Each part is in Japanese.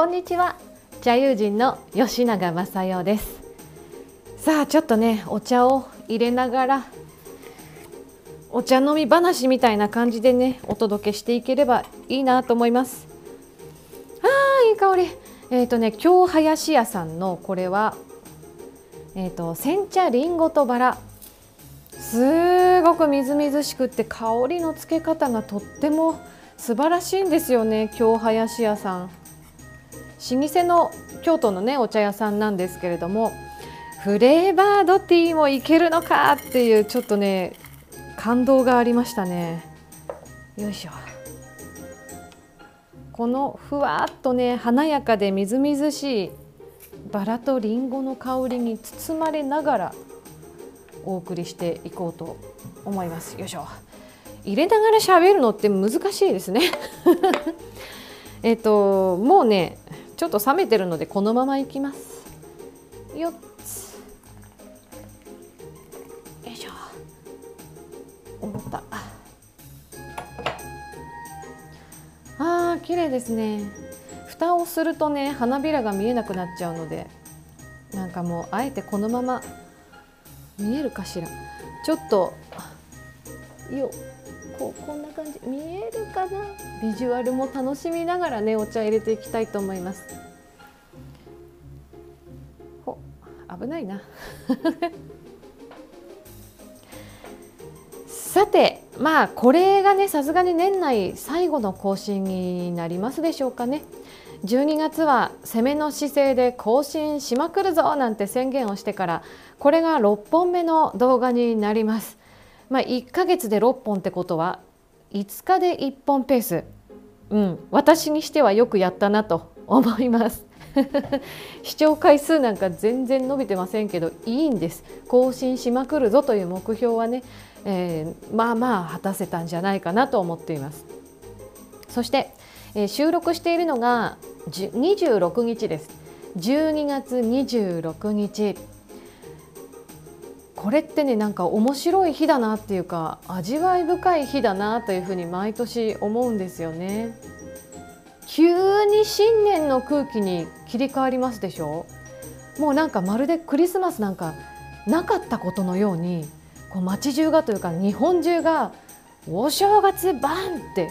こんにちは。茶友人の吉永正代です。さあちょっとねお茶を入れながらお茶飲み話みたいな感じでねお届けしていければいいなと思います。あーいい香り。えっ、ー、とね京林屋さんのこれはえっ、ー、と煎茶りんごとバラ。すごくみずみずしくって香りのつけ方がとっても素晴らしいんですよね京林屋さん。老舗の京都のねお茶屋さんなんですけれどもフレーバードティーもいけるのかっていうちょっとね感動がありましたね。よいしょ。このふわっとね華やかでみずみずしいバラとりんごの香りに包まれながらお送りしていこうと思います。よいしょ。入れながら喋るのって難しいですね。えっともうねちょっと冷めてるのでこのままいきます。4つ。よいしょ。思った。あー綺麗ですね。蓋をするとね花びらが見えなくなっちゃうのでなんかもうあえてこのまま見えるかしら。ちょっとよこうこんな感じ。見えるかな？ビジュアルも楽しみながらねお茶入れていきたいと思います。ほ危ないな。さてまあこれがねさすがに年内最後の更新になりますでしょうかね。12月は攻めの姿勢で更新しまくるぞなんて宣言をしてからこれが6本目の動画になります。まあ、1ヶ月で6本ってことは5日で1本ペース、うん、私にしてはよくやったなと思います。視聴回数なんか全然伸びてませんけどいいんです。更新しまくるぞという目標はね、えー、まあまあ果たせたんじゃないかなと思っています。そして、えー、収録しているのが26日です。12月26日。これってねなんか面白い日だなっていうか味わい深い日だなというふうに毎年思うんですよね。急に新年の空気に切り替わりますでしょ？もうなんかまるでクリスマスなんかなかったことのようにこう街中がというか日本中がお正月バンって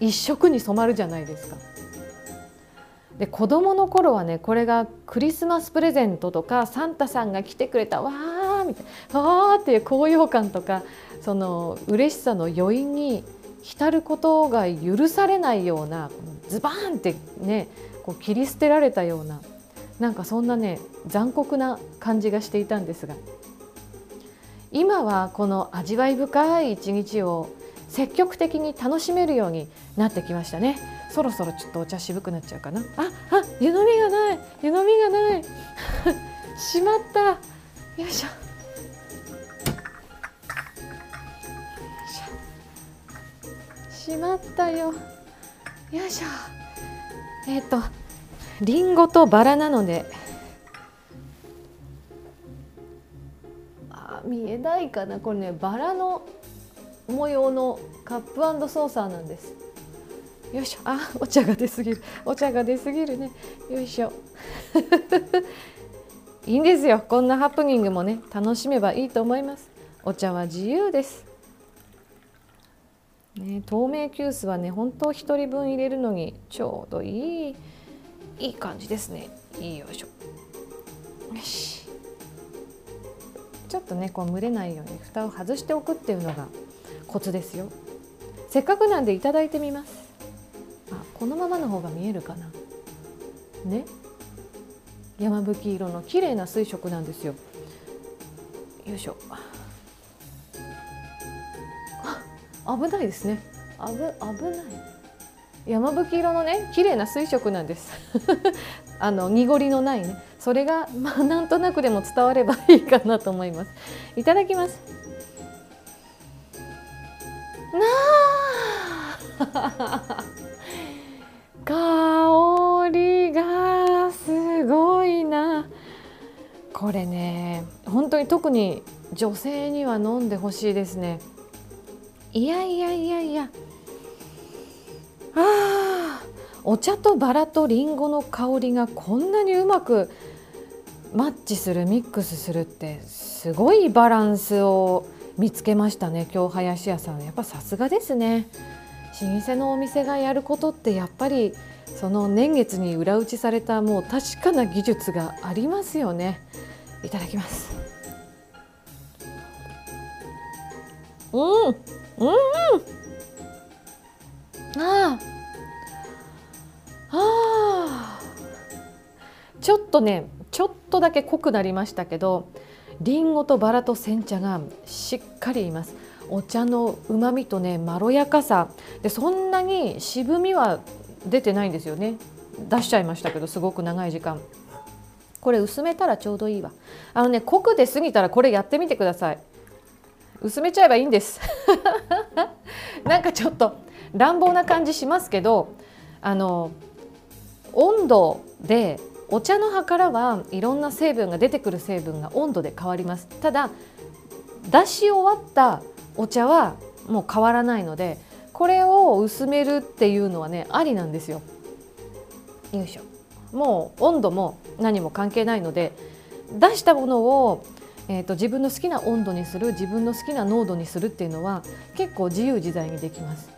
一色に染まるじゃないですか。で子どもの頃はねこれがクリスマスプレゼントとかサンタさんが来てくれたわーみたいなわーっていう高揚感とかその嬉しさの余韻に浸ることが許されないようなズバーンってねこう切り捨てられたようななんかそんなね残酷な感じがしていたんですが今はこの味わい深い一日を積極的に楽しめるようになってきましたね。そろそろちょっとお茶渋くなっちゃうかな。ああ湯飲みがない湯飲みがない。しまった。よいしょ。しまったよ。よいしょ。えっ、ー、とりんごとバラなので。あ見えないかなこれね。バラの模様のカップソーサーなんです。よいしょ。あお茶が出すぎる。お茶が出すぎるね。よいしょ。いいんですよ。こんなハプニングもね楽しめばいいと思います。お茶は自由です。ね、透明急須はね本当1人分入れるのにちょうどいいいい感じですね。いいよいしょ。よし。ちょっとねこう蒸れないように蓋を外しておくっていうのがコツですよ。せっかくなんでいただいてみます。あこのままの方が見えるかな。ね。山吹色の綺麗な水色なんですよ。よいしょ。危ないですね。危危ない。山吹色のね綺麗な水色なんです。あの濁りのないね。それがまあなんとなくでも伝わればいいかなと思います。いただきます。香りがすごいな。これね本当に特に女性には飲んでほしいですねいやいやいやいや。あお茶とバラとリンゴの香りがこんなにうまくマッチするミックスするってすごいバランスを見つけましたね今日林家さん。やっぱさすがですね。老舗のお店がやることってやっぱりその年月に裏打ちされたもう確かな技術がありますよね。いただきます。うん。うん。あ。あちょっとねちょっとだけ濃くなりましたけどりんごとバラと煎茶がしっかりいます。お茶のうまみとねまろやかさ。でそんなに渋みは出てないんですよね。出しちゃいましたけどすごく長い時間。これ薄めたらちょうどいいわ。あのね濃くで過ぎたらこれやってみてください。薄めちゃえばいいんです。なんかちょっと乱暴な感じしますけどあの温度でお茶の葉からはいろんな成分が出てくる成分が温度で変わります。ただ出し終わったお茶はもう変わらないのでこれを薄めるっていうのはねありなんですよ。よいしょ。もう温度も何も関係ないので出したものを、えーと、自分の好きな温度にする自分の好きな濃度にするっていうのは結構自由自在にできます。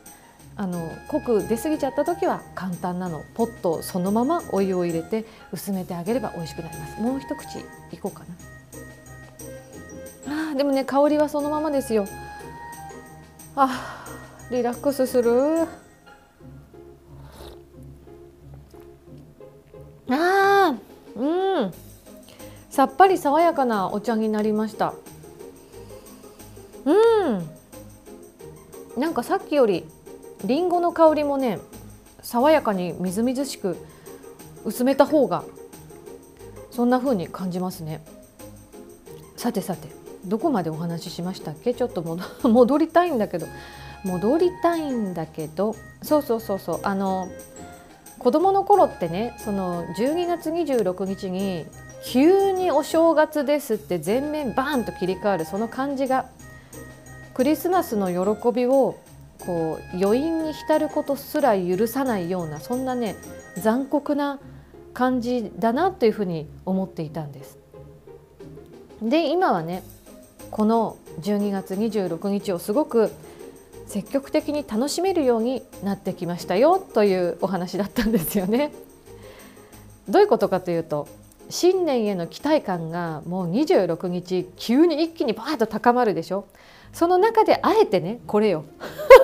あの濃く出過ぎちゃった時は簡単なの。ポットそのままお湯を入れて薄めてあげれば美味しくなります。もう一口いこうかな。あでもね香りはそのままですよ。あリラックスする。あうん。さっぱり爽やかなお茶になりました。うん。なんかさっきよりりんごの香りもね爽やかにみずみずしく薄めた方がそんな風に感じますね。さてさてどこまでお話ししましたっけ？ちょっと 戻りたいんだけど。戻りたいんだけど。そうそうそうそう。あの子供の頃ってねその12月26日に急にお正月ですって全面バーンと切り替わるその感じがクリスマスの喜びをこう余韻に浸ることすら許さないようなそんなね残酷な感じだなというふうに思っていたんです。で今はねこの12月26日をすごく積極的に楽しめるようになってきましたよというお話だったんですよね。どういうことかというと新年への期待感がもう26日急に一気にバーッと高まるでしょ？その中であえてねこれよ。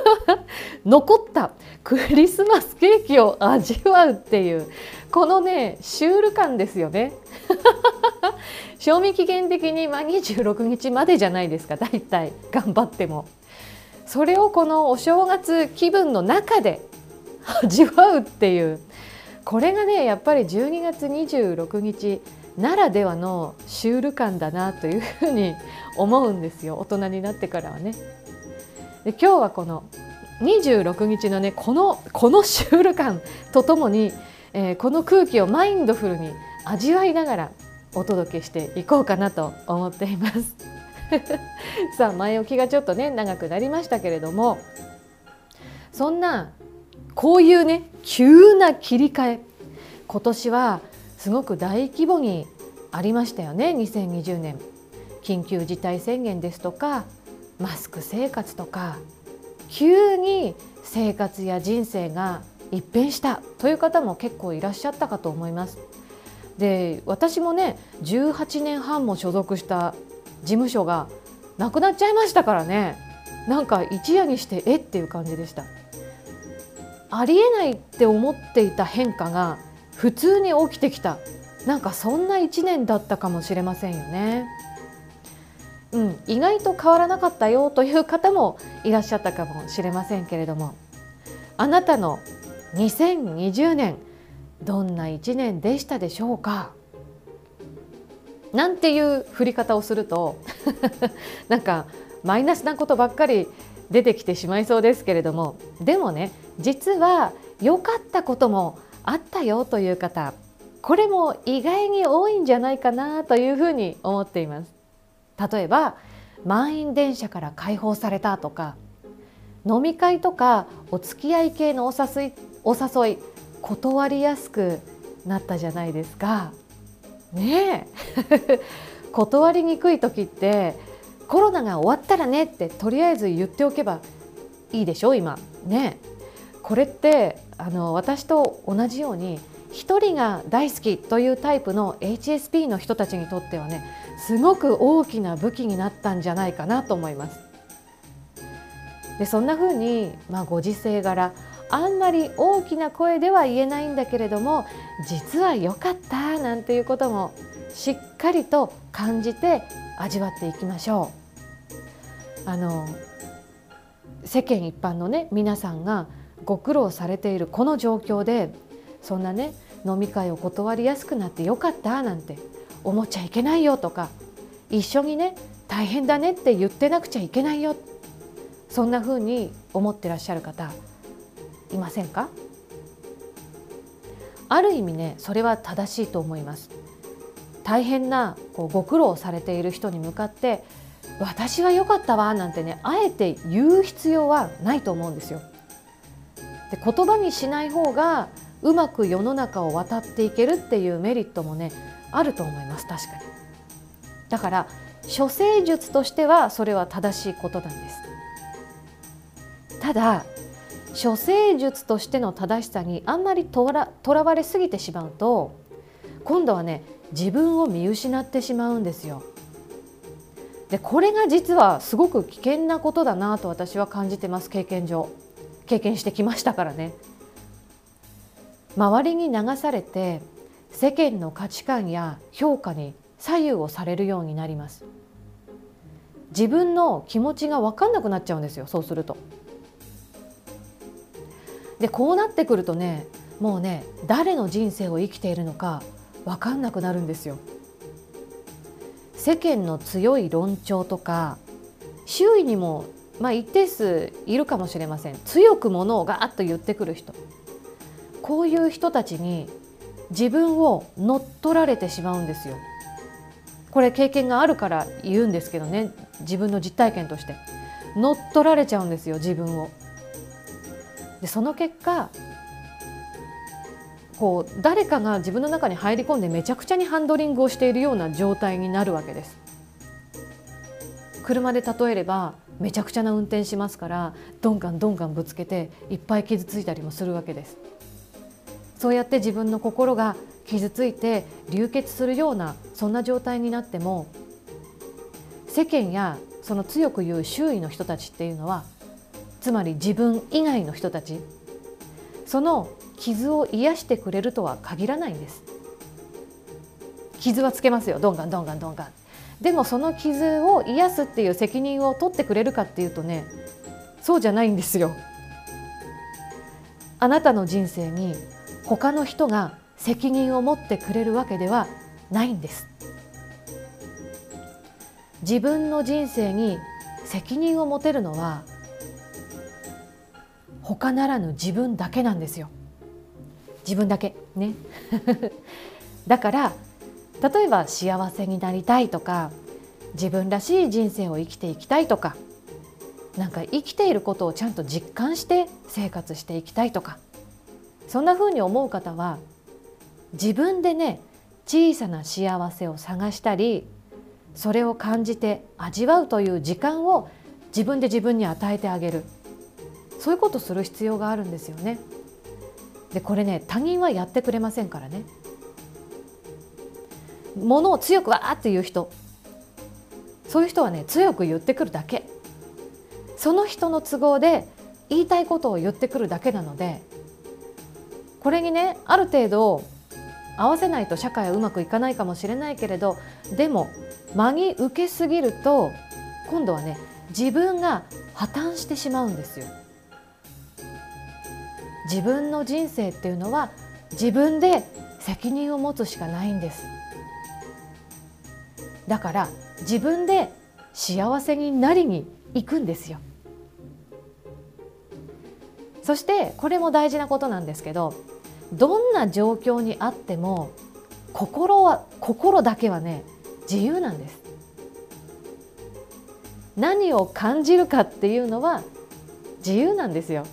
残ったクリスマスケーキを味わうっていうこのねシュール感ですよね。賞味期限的にまあ26日までじゃないですか大体頑張っても。それをこのお正月気分の中で味わうっていうこれがねやっぱり12月26日ならではのシュール感だなというふうに思うんですよ大人になってからはね。で今日はこの26日のねこのこのシュール感とともに、えー、この空気をマインドフルに味わいながらお届けしていこうかなと思っています。さあ前置きがちょっとね長くなりましたけれどもそんなこういうね急な切り替え今年はすごく大規模にありましたよね。2020年。緊急事態宣言ですとかマスク生活とか急に生活や人生が一変したという方も結構いらっしゃったかと思います。で私もね18年半も所属した事務所がなくなっちゃいましたからね。なんか一夜にしてえ？っていう感じでした。ありえないって思っていた変化が普通に起きてきた。なんかそんな1年だったかもしれませんよね。うん、意外と変わらなかったよという方もいらっしゃったかもしれませんけれども。あなたの2020年どんな1年でしたでしょうか？なんていう振り方をすると なんかマイナスなことばっかり出てきてしまいそうですけれどもでもね実は良かったこともあったよという方これも意外に多いんじゃないかなというふうに思っています。例えば満員電車から解放されたとか飲み会とかお付き合い系のお誘いお誘い断りやすくなったじゃないですか。ねえ 断りにくい時ってコロナが終わったらねってとりあえず言っておけばいいでしょ今ねこれってあの私と同じように一人が大好きというタイプの HSP の人たちにとってはねすごく大きな武器になったんじゃないかなと思います。でそんな風にまあご時世柄あんまり大きな声では言えないんだけれども実は良かったなんていうこともしっかりと感じて味わっていきましょう。あの世間一般のね皆さんがご苦労されているこの状況でそんなね飲み会を断りやすくなってよかったなんて思っちゃいけないよとか一緒にね大変だねって言ってなくちゃいけないよそんな風に思ってらっしゃる方いませんか？ある意味ねそれは正しいと思います。大変なこうご苦労されている人に向かって私は良かったわなんてねあえて言う必要はないと思うんですよ。で言葉にしない方がうまく世の中を渡っていけるっていうメリットもねあると思います確かに。だから処世術としてはそれは正しいことなんです。ただ処世術としての正しさにあんまりとらとらわれすぎてしまうと今度はね自分を見失ってしまうんですよ。でこれが実はすごく危険なことだなと私は感じてます経験上。経験してきましたからね。周りに流されて世間の価値観や評価に左右をされるようになります。自分の気持ちが分かんなくなっちゃうんですよそうすると。でこうなってくるとねもうね誰の人生を生きているのか分かんなくなるんですよ。世間の強い論調とか周囲にもまあ一定数いるかもしれません。強くものをガーッと言ってくる人。こういう人たちに自分を乗っ取られてしまうんですよ。これ経験があるから言うんですけどね。自分の実体験として。乗っ取られちゃうんですよ自分を。でその結果こう誰かが自分の中に入り込んでめちゃくちゃにハンドリングをしているような状態になるわけです。車で例えればめちゃくちゃな運転しますからどんがんどんがんぶつけていっぱい傷ついたりもするわけです。そうやって自分の心が傷ついて流血するようなそんな状態になっても世間やその強く言う周囲の人たちっていうのはつまり自分以外の人たちその傷を癒してくれるとは限らないんです。傷はつけますよ。どんがんどんがんどんがんでもその傷を癒すっていう責任を取ってくれるかっていうとねそうじゃないんですよ。あなたの人生に他の人が責任を持ってくれるわけではないんです。自分の人生に責任を持てるのは他ならぬ自分だけなんですよ。自分だけ。ね。だから例えば幸せになりたいとか自分らしい人生を生きていきたいとかなんか生きていることをちゃんと実感して生活していきたいとかそんな風に思う方は自分でね小さな幸せを探したりそれを感じて味わうという時間を自分で自分に与えてあげる。そういうことする必要があるんですよね。でこれね他人はやってくれませんからね。ものを強くわーって言う人そういう人はね強く言ってくるだけその人の都合で言いたいことを言ってくるだけなのでこれにねある程度合わせないと社会はうまくいかないかもしれないけれどでも間に受けすぎると今度はね自分が破綻してしまうんですよ。自分の人生っていうのは自分で責任を持つしかないんです。だから自分で幸せになりに行くんですよ。そしてこれも大事なことなんですけどどんな状況にあっても心は心だけはね自由なんです。何を感じるかっていうのは自由なんですよ。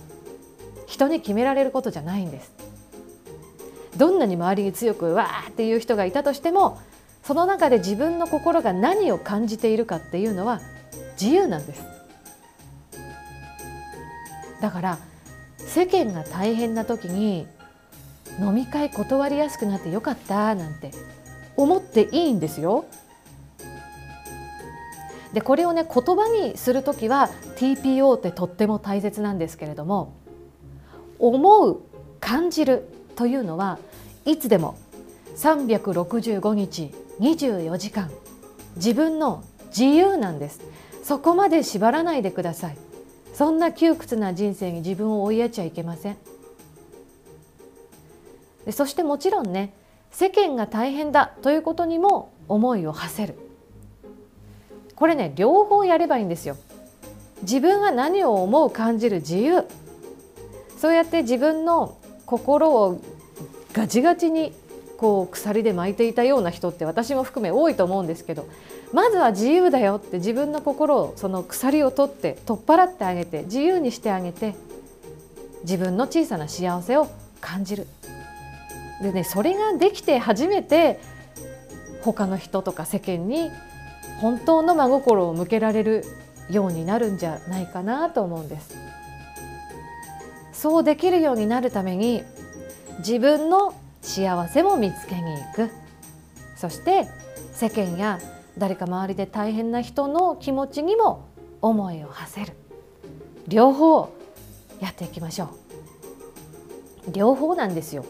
人に決められることじゃないんですどんなに周りに強くわーっていう人がいたとしてもその中で自分の心が何を感じているかっていうのは自由なんですだから世間が大変な時に飲み会断りやすくなってよかったなんて思っていいんですよ。でこれをね言葉にする時は TPO ってとっても大切なんですけれども思う感じるというのはいつでも365日24時間自分の自由なんです。そこまで縛らないでください。そんな窮屈な人生に自分を追いやっちゃいけません。でそしてもちろんね世間が大変だということにも思いを馳せる。これね両方やればいいんですよ。自分は何を思う感じる自由。そうやって自分の心をガチガチにこう鎖で巻いていたような人って私も含め多いと思うんですけどまずは自由だよって自分の心をその鎖を取って取っ払ってあげて自由にしてあげて自分の小さな幸せを感じるでねそれができて初めて他の人とか世間に本当の真心を向けられるようになるんじゃないかなと思うんです。そうできるようになるために自分の幸せも見つけに行く。そして世間や誰か周りで大変な人の気持ちにも思いを馳せる。両方やっていきましょう。両方なんですよ。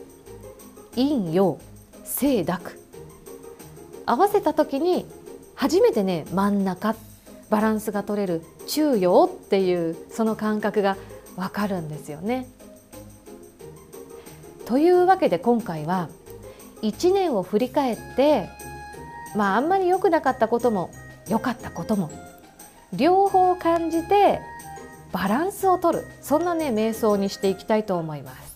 陰陽清濁。合わせた時に初めてね真ん中バランスが取れる中陽っていうその感覚がわかるんですよね。というわけで今回は1年を振り返ってまああんまり良くなかったことも良かったことも両方感じてバランスを取るそんなね瞑想にしていきたいと思います。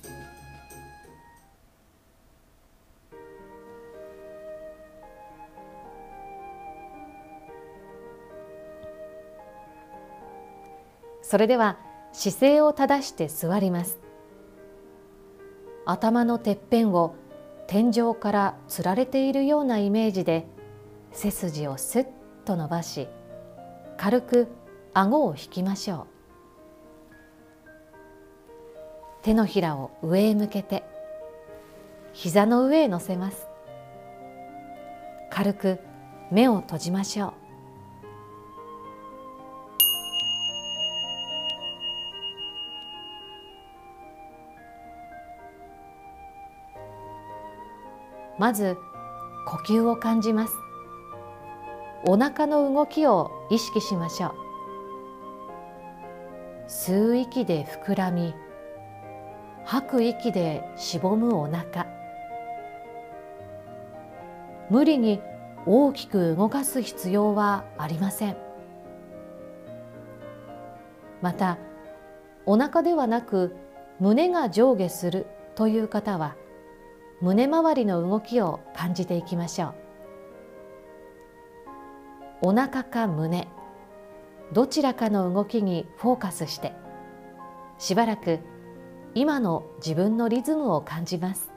それでは姿勢を正して座ります。頭のてっぺんを天井からつられているようなイメージで背筋をスッと伸ばし軽く顎を引きましょう。手のひらを上へ向けて膝の上へ乗せます。軽く目を閉じましょう。まず呼吸を感じます。お腹の動きを意識しましょう。吸う息で膨らみ吐く息でしぼむお腹。無理に大きく動かす必要はありません。またお腹ではなく胸が上下するという方は胸周りの動きを感じていきましょう。お腹か胸どちらかの動きにフォーカスしてしばらく今の自分のリズムを感じます。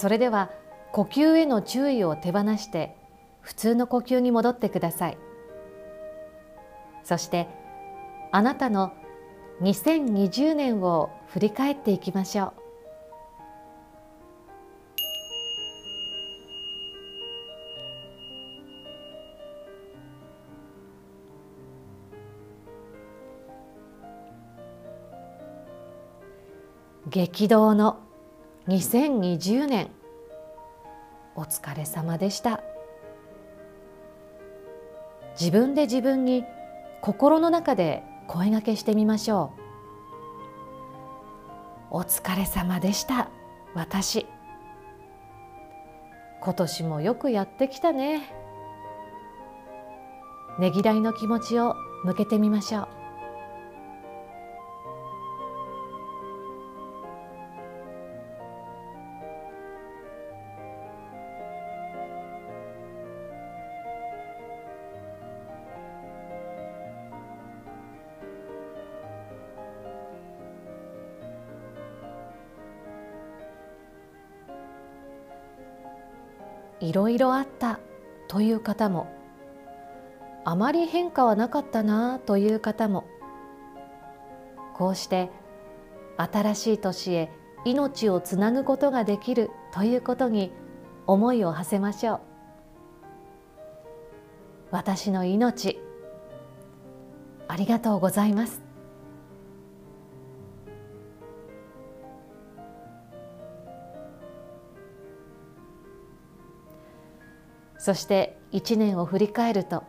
それでは呼吸への注意を手放して普通の呼吸に戻ってください。そしてあなたの2020年を振り返っていきましょう。激動の2020年お疲れ様でした。自分で自分に心の中で声がけしてみましょう。お疲れ様でした私。今年もよくやってきたね。ねぎらいの気持ちを向けてみましょう。いろいろあったという方も。あまり変化はなかったなという方も。こうして新しい年へ命をつなぐことができるということに思いを馳せましょう。私の命ありがとうございます。そして一年を振り返ると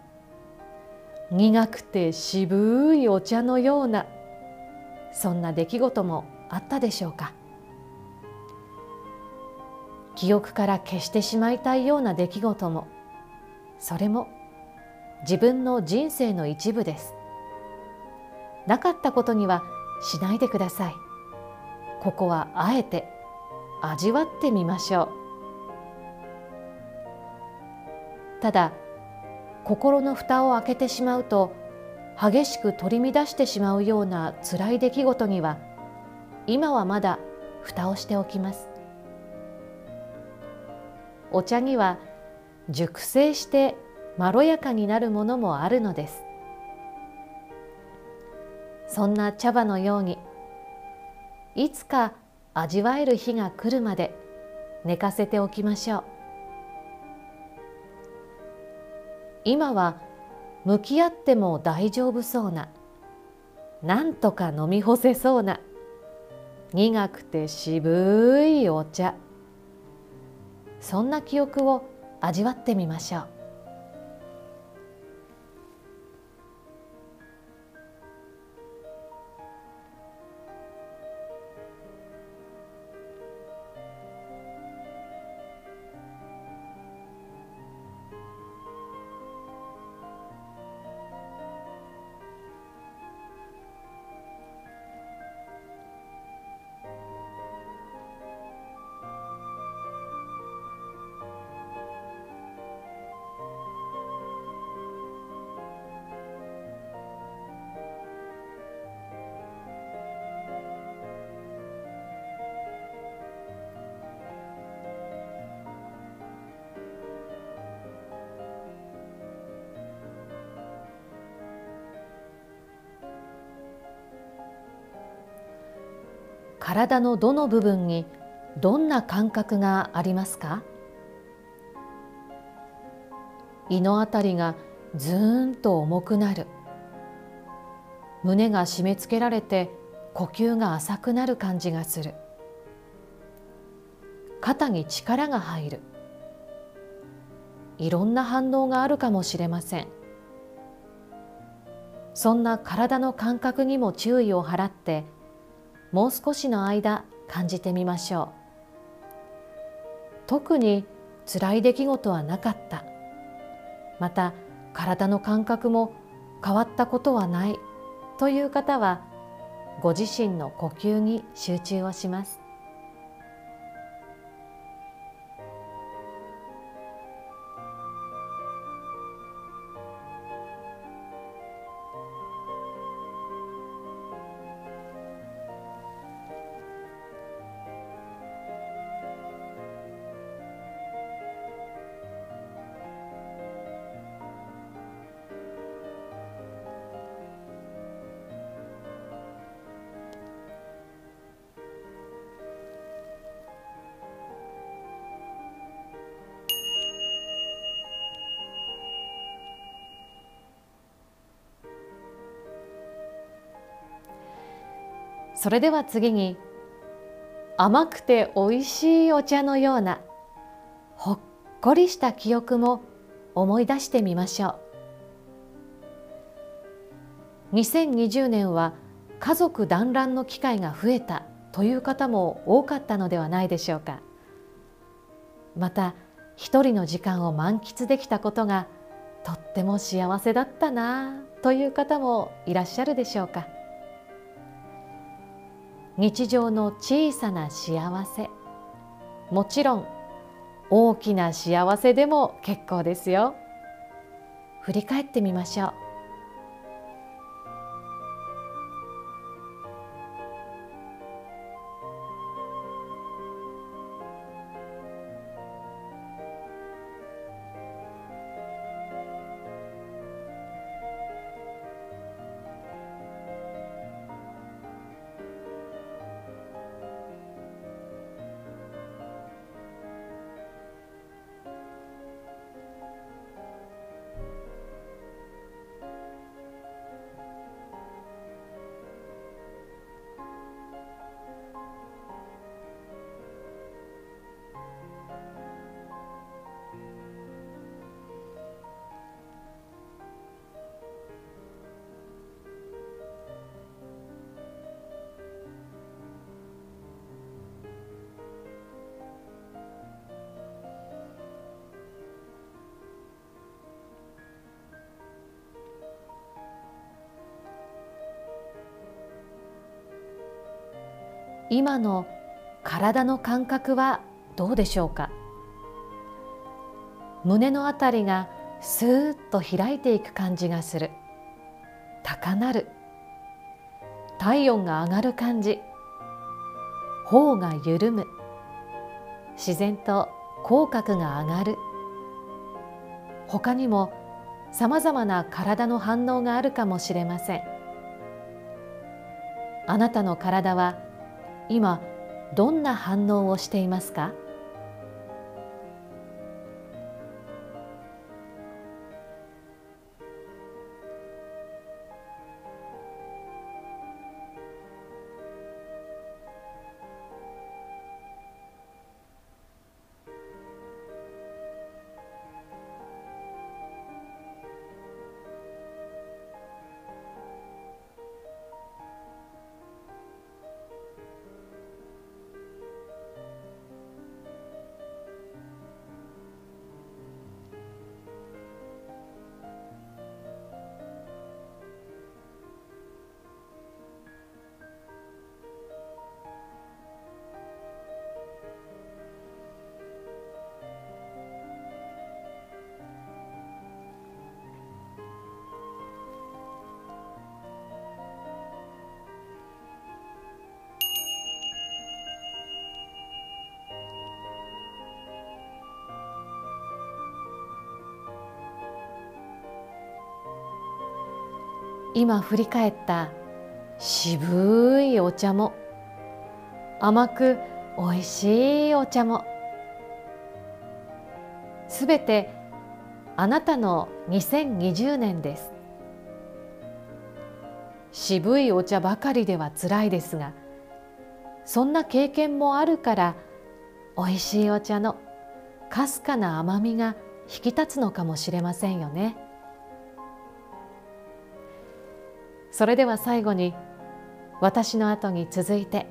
苦くて渋いお茶のようなそんな出来事もあったでしょうか。記憶から消してしまいたいような出来事もそれも自分の人生の一部です。なかったことにはしないでください。ここはあえて味わってみましょう。ただ心の蓋を開けてしまうと激しく取り乱してしまうような辛い出来事には今はまだ蓋をしておきます。お茶には熟成してまろやかになるものもあるのです。そんな茶葉のようにいつか味わえる日が来るまで寝かせておきましょう。今は向き合っても大丈夫そうな。なんとか飲み干せそうな。苦くて渋いお茶。そんな記憶を味わってみましょう。体のどの部分にどんな感覚がありますか？胃のあたりがずーんと重くなる。胸が締め付けられて呼吸が浅くなる感じがする。肩に力が入る。いろんな反応があるかもしれません。そんな体の感覚にも注意を払ってもう少しの間感じてみましょう。特に辛い出来事はなかった。また体の感覚も変わったことはないという方はご自身の呼吸に集中をします。それでは次に甘くておいしいお茶のようなほっこりした記憶も思い出してみましょう。2020年は家族団らんの機会が増えたという方も多かったのではないでしょうか。また一人の時間を満喫できたことがとっても幸せだったなという方もいらっしゃるでしょうか。日常の小さな幸せ。もちろん大きな幸せでも結構ですよ。振り返ってみましょう。今の体の感覚はどうでしょうか？胸のあたりがスーッと開いていく感じがする。高鳴る。体温が上がる感じ。頬が緩む。自然と口角が上がる。他にもさまざまな体の反応があるかもしれません。あなたの体は今どんな反応をしていますか？今振り返った渋いお茶も甘くおいしいお茶もすべてあなたの2020年です渋いお茶ばかりではつらいですがそんな経験もあるからおいしいお茶のかすかな甘みが引き立つのかもしれませんよね。それでは最後に私の後に続いて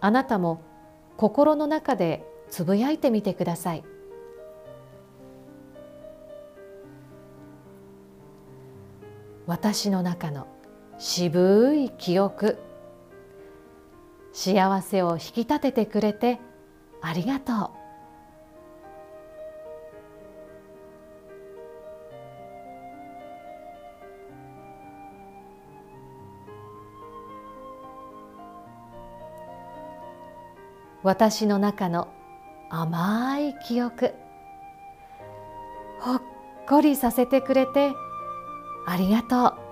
あなたも心の中でつぶやいてみてください。私の中の渋い記憶幸せを引き立ててくれてありがとう。私の中の甘い記憶。ほっこりさせてくれてありがとう。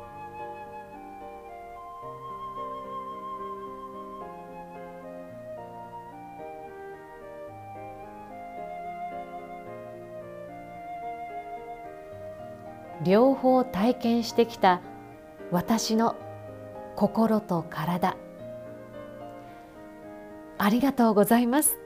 両方体験してきた私の心と体。ありがとうございます。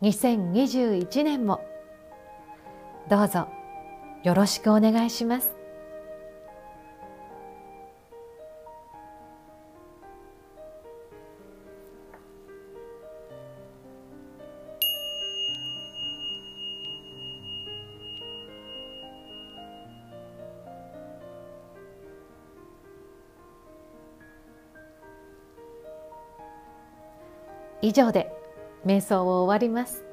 2021年も。どうぞよろしくお願いします。以上で瞑想を終わります。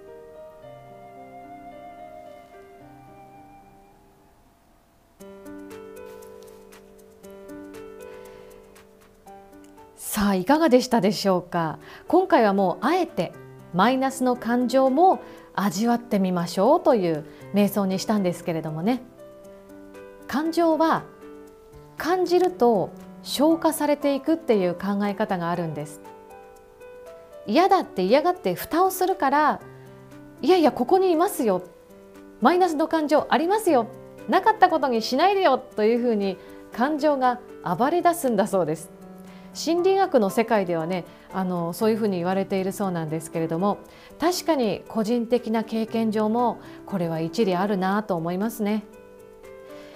さあいかがでしたでしょうか？今回はもうあえてマイナスの感情も味わってみましょうという瞑想にしたんですけれどもね。感情は感じると消化されていくっていう考え方があるんです。嫌だって嫌がって蓋をするからいやいやここにいますよ。マイナスの感情ありますよ。なかったことにしないでよというふうに感情が暴れ出すんだそうです。心理学の世界ではねあのそういうふうに言われているそうなんですけれども確かに個人的な経験上もこれは一理あるなと思いますね。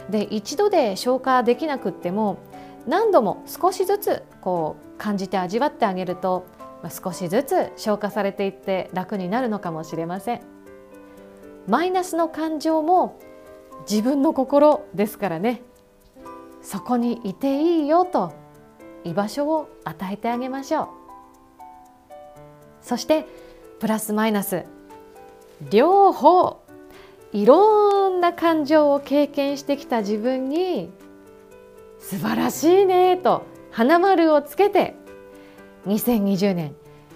で一度で消化できなくっても何度も少しずつこう感じて味わってあげると少しずつ消化されていって楽になるのかもしれません。マイナスの感情も自分の心ですからね。そこにいていいよと居場所を与えてあげましょう。そしてプラスマイナス。両方いろんな感情を経験してきた自分に素晴らしいねと花丸をつけて2020年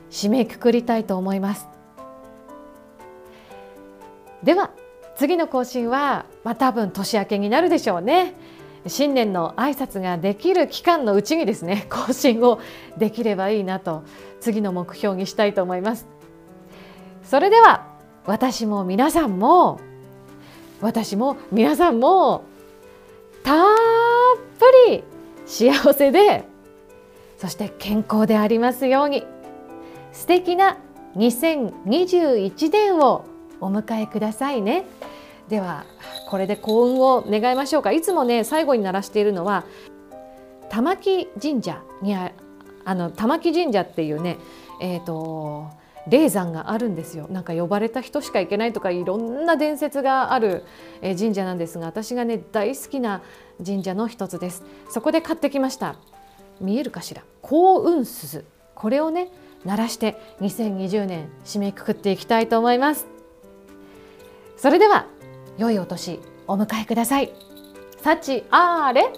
締めくくりたいと思います。では次の更新は、まあ、多分年明けになるでしょうね。新年の挨拶ができる期間のうちにですね 更新をできればいいなと次の目標にしたいと思います。それでは私も皆さんも私も皆さんもたっぷり幸せでそして健康でありますように。素敵な2021年をお迎えくださいね。ではこれで幸運を願いましょうか。いつもね最後に鳴らしているのは玉木神社にあの玉木神社っていうねえっ、ー、と霊山があるんですよ。なんか呼ばれた人しか行けないとかいろんな伝説がある神社なんですが私がね大好きな神社の一つです。そこで買ってきました。見えるかしら？幸運鈴。これをね鳴らして2020年締めくくっていきたいと思います。それでは良いお年お迎えください。幸あれ